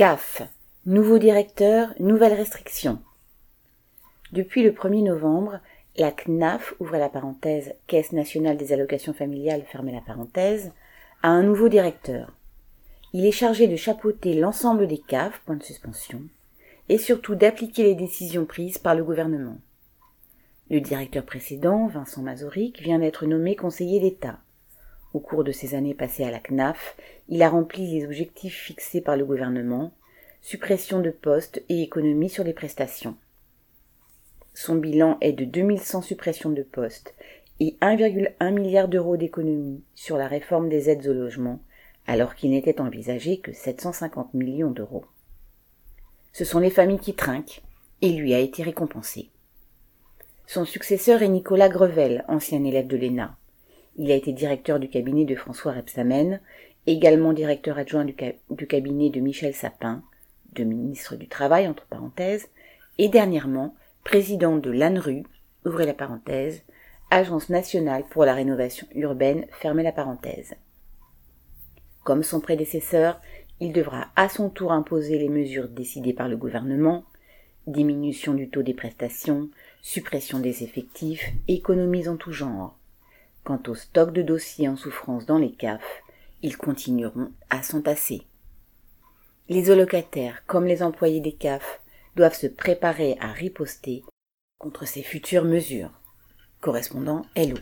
CAF. Nouveau directeur, nouvelles restrictions. Depuis le 1er novembre, la CNAF, ouvre la parenthèse, Caisse nationale des allocations familiales, fermez la parenthèse, a un nouveau directeur. Il est chargé de chapeauter l'ensemble des CAF, point de suspension, et surtout d'appliquer les décisions prises par le gouvernement. Le directeur précédent, Vincent Mazoric, vient d'être nommé conseiller d'État. Au cours de ses années passées à la CNAF, il a rempli les objectifs fixés par le gouvernement, suppression de postes et économie sur les prestations. Son bilan est de 2100 suppressions de postes et 1,1 milliard d'euros d'économies sur la réforme des aides au logement, alors qu'il n'était envisagé que 750 millions d'euros. Ce sont les familles qui trinquent, et lui a été récompensé. Son successeur est Nicolas Grevel, ancien élève de l'ENA. Il a été directeur du cabinet de François Repsamen, également directeur adjoint du, cabinet de Michel Sapin, de ministre du Travail, entre parenthèses, et dernièrement président de l'ANRU, ouvrez la parenthèse, Agence nationale pour la rénovation urbaine, fermez la parenthèse. Comme son prédécesseur, il devra à son tour imposer les mesures décidées par le gouvernement, diminution du taux des prestations, suppression des effectifs, économies en tout genre. Quant au stock de dossiers en souffrance dans les CAF, ils continueront à s'entasser. Les allocataires, comme les employés des CAF, doivent se préparer à riposter contre ces futures mesures. Correspondant Hello.